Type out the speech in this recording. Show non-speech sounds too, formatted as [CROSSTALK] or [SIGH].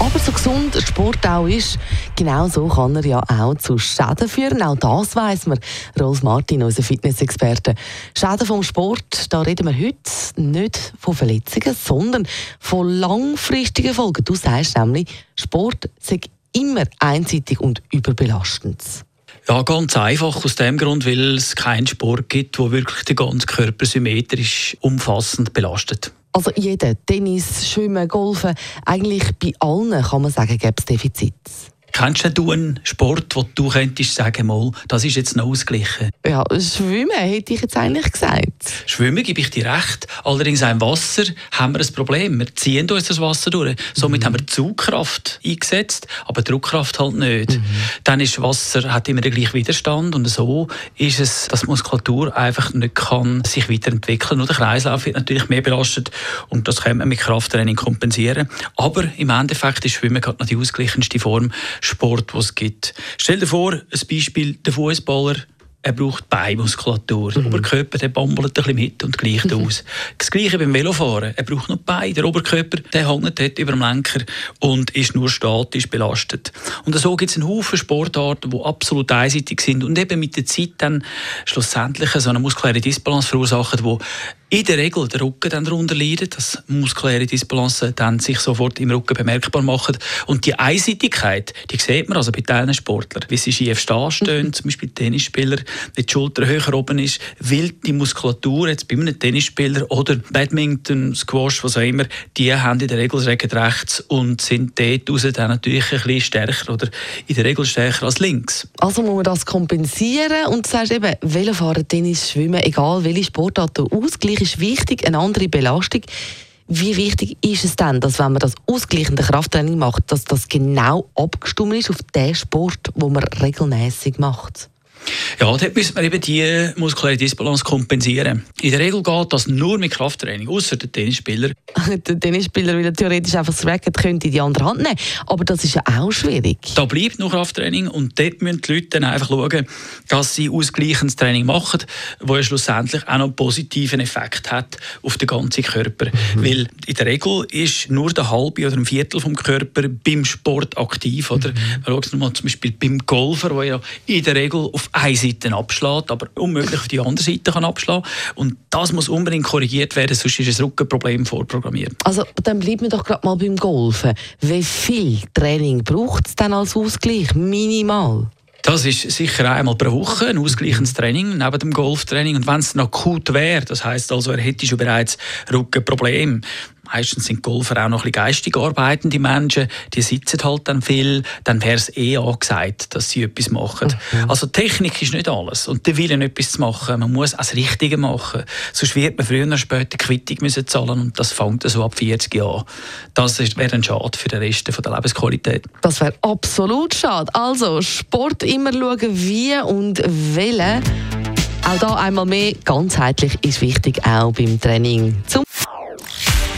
Aber so gesund Sport auch ist, genau so kann er ja auch zu Schäden führen. Auch das weiß man. Rolf Martin, unser Fitnessexperte. Schäden vom Sport, da reden wir heute nicht von Verletzungen, sondern von langfristigen Folgen. Du sagst nämlich, Sport sei immer einseitig und überbelastend. Ja, ganz einfach aus dem Grund, weil es keinen Sport gibt, wo wirklich den ganzen Körper symmetrisch umfassend belastet. Also jeder, Tennis, Schwimmen, Golfen, eigentlich bei allen kann man sagen, gibt es Defizite. Kennst du einen Sport, wo du könntest sagen, mal, das ist jetzt noch ausgeglichen? Ja, Schwimmen hätte ich jetzt eigentlich gesagt. Schwimmen gebe ich dir recht. Allerdings auch im Wasser haben wir ein Problem. Wir ziehen uns das Wasser durch. Somit mhm. haben wir Zugkraft eingesetzt, aber Druckkraft halt nicht. Mhm. Dann ist Wasser hat immer den gleichen Widerstand und so ist es, dass die Muskulatur einfach nicht kann sich weiterentwickeln und der Kreislauf wird natürlich mehr belastet und das kann man mit Krafttraining kompensieren. Aber im Endeffekt ist Schwimmen gerade noch die ausgeglichenste Form Sport, was es gibt. Stell dir vor, ein Beispiel, der Fußballer er braucht Beinmuskulatur. Der mhm. Oberkörper der bambelt ein bisschen mit und gleicht mhm. aus. Das Gleiche beim Velofahren. Er braucht noch Beine. Der Oberkörper der hängt dort über dem Lenker und ist nur statisch belastet. Und so gibt es einen Haufen Sportarten, die absolut einseitig sind und eben mit der Zeit dann schlussendlich so eine muskuläre Disbalance verursachen, die in der Regel der Rücken dann darunter leidet, dass muskuläre Disbalance dann sich sofort im Rücken bemerkbar macht. Und die Einseitigkeit, die sieht man also bei diesen Sportlern, wie sie schief stehen, stehen, zum Beispiel Tennisspieler, die Schulter höher oben ist, weil die Muskulatur jetzt bei einem Tennisspieler oder Badminton, Squash, was auch immer, die haben in der Regel das rechts und sind dort raus dann natürlich ein bisschen stärker oder in der Regel stärker als links. Also muss man das kompensieren und du sagst eben, Velofahren, Tennis, Schwimmen, egal welche Sportart du ausgleichen ist wichtig, eine andere Belastung. Wie wichtig ist es denn, dass wenn man das ausgleichende Krafttraining macht, dass das genau abgestimmt ist auf den Sport, wo man regelmäßig macht? Ja, dort müssen wir eben die muskuläre Disbalance kompensieren. In der Regel geht das nur mit Krafttraining, außer der Tennisspieler. [LAUGHS] der Tennisspieler will theoretisch einfach das Racket könnte in die andere Hand nehmen, aber das ist ja auch schwierig. Da bleibt noch Krafttraining und dort müssen die Leute dann einfach schauen, dass sie ausgleichendes Training machen, das ja schlussendlich auch noch einen positiven Effekt hat auf den ganzen Körper. Mhm. Weil in der Regel ist nur der halbe oder ein Viertel vom Körper beim Sport aktiv. Oder? Mhm. Man schaut mal zum Beispiel beim Golfer, der ja in der Regel auf eine Seite abschlägt, aber unmöglich auf die andere Seite kann abschlagen Und das muss unbedingt korrigiert werden, sonst ist ein Rückenproblem vorprogrammiert. Also dann bleiben wir doch gerade mal beim Golfen. Wie viel Training braucht es dann als Ausgleich? Minimal? Das ist sicher einmal pro Woche ein ausgleichendes Training neben dem Golftraining. Und wenn es noch akut wäre, das heißt also, er hätte schon bereits Rückenprobleme, meistens sind Golfer auch noch ein bisschen geistig arbeitende Menschen, die sitzen halt dann viel, dann wäre es eh angesagt, dass sie etwas machen. Mhm. Also Technik ist nicht alles und der Wille, etwas zu machen, man muss das Richtige machen. Sonst wird man früher oder später Quittung müssen zahlen und das fängt so ab 40 Jahren. Das wäre ein Schade für den Rest der Lebensqualität. Das wäre absolut schade. Also Sport immer schauen, wie und welche. Auch da einmal mehr, ganzheitlich ist wichtig, auch beim Training. Zum